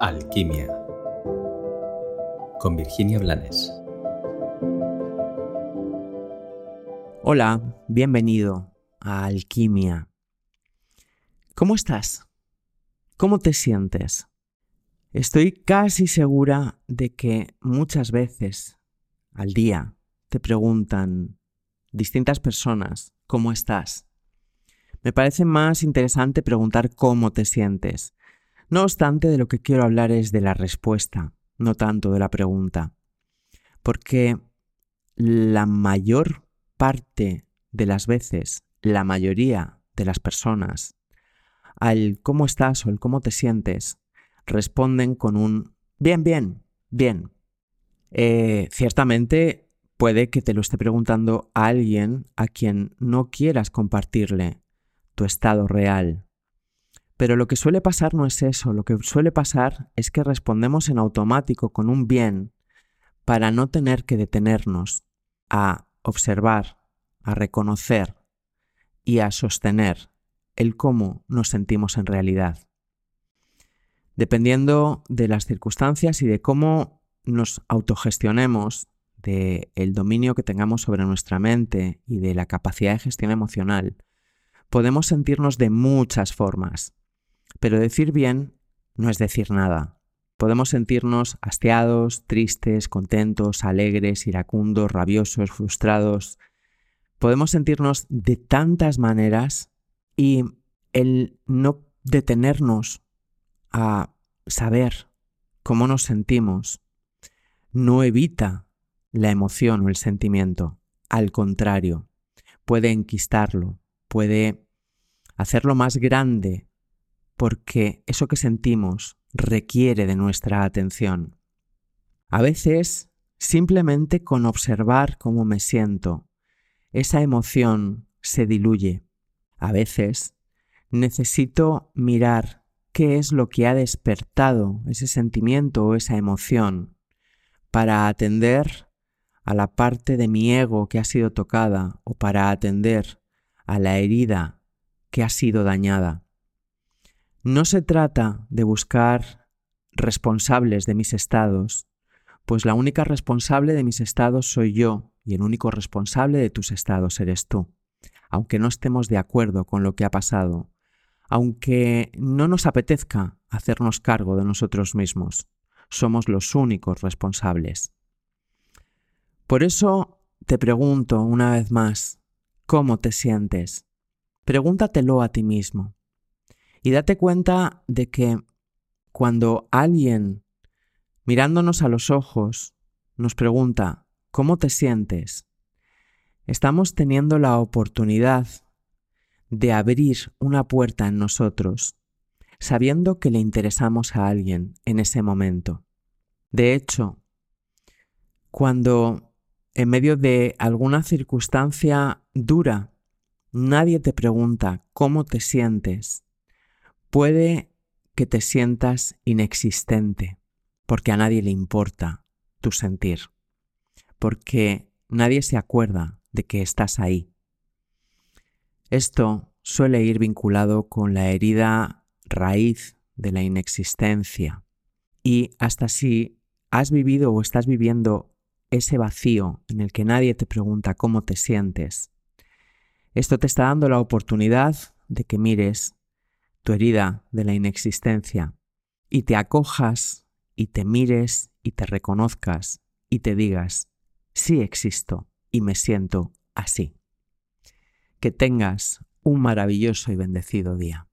Alquimia con Virginia Blanes. Hola, bienvenido a Alquimia. ¿Cómo estás? ¿Cómo te sientes? Estoy casi segura de que muchas veces al día te preguntan distintas personas cómo estás. Me parece más interesante preguntar cómo te sientes no obstante, de lo que quiero hablar es de la respuesta, no tanto de la pregunta. Porque la mayor parte de las veces, la mayoría de las personas, al cómo estás o el cómo te sientes, responden con un bien, bien, bien. Eh, ciertamente puede que te lo esté preguntando a alguien a quien no quieras compartirle tu estado real, pero lo que suele pasar no es eso, lo que suele pasar es que respondemos en automático con un bien para no tener que detenernos a observar, a reconocer y a sostener el cómo nos sentimos en realidad. Dependiendo de las circunstancias y de cómo nos autogestionemos, del el dominio que tengamos sobre nuestra mente y de la capacidad de gestión emocional, podemos sentirnos de muchas formas. Pero decir bien no es decir nada. Podemos sentirnos hastiados, tristes, contentos, alegres, iracundos, rabiosos, frustrados. Podemos sentirnos de tantas maneras y el no detenernos a saber cómo nos sentimos no evita la emoción o el sentimiento. Al contrario, puede enquistarlo, puede hacerlo más grande porque eso que sentimos requiere de nuestra atención. A veces, simplemente con observar cómo me siento, esa emoción se diluye. A veces, necesito mirar qué es lo que ha despertado ese sentimiento o esa emoción para atender a la parte de mi ego que ha sido tocada o para atender a la herida que ha sido dañada. No se trata de buscar responsables de mis estados, pues la única responsable de mis estados soy yo y el único responsable de tus estados eres tú. Aunque no estemos de acuerdo con lo que ha pasado, aunque no nos apetezca hacernos cargo de nosotros mismos, somos los únicos responsables. Por eso te pregunto una vez más, ¿cómo te sientes? Pregúntatelo a ti mismo. Y date cuenta de que cuando alguien mirándonos a los ojos nos pregunta, ¿cómo te sientes? Estamos teniendo la oportunidad de abrir una puerta en nosotros, sabiendo que le interesamos a alguien en ese momento. De hecho, cuando en medio de alguna circunstancia dura, nadie te pregunta cómo te sientes, Puede que te sientas inexistente porque a nadie le importa tu sentir, porque nadie se acuerda de que estás ahí. Esto suele ir vinculado con la herida raíz de la inexistencia y hasta si has vivido o estás viviendo ese vacío en el que nadie te pregunta cómo te sientes, esto te está dando la oportunidad de que mires tu herida de la inexistencia y te acojas y te mires y te reconozcas y te digas, sí existo y me siento así. Que tengas un maravilloso y bendecido día.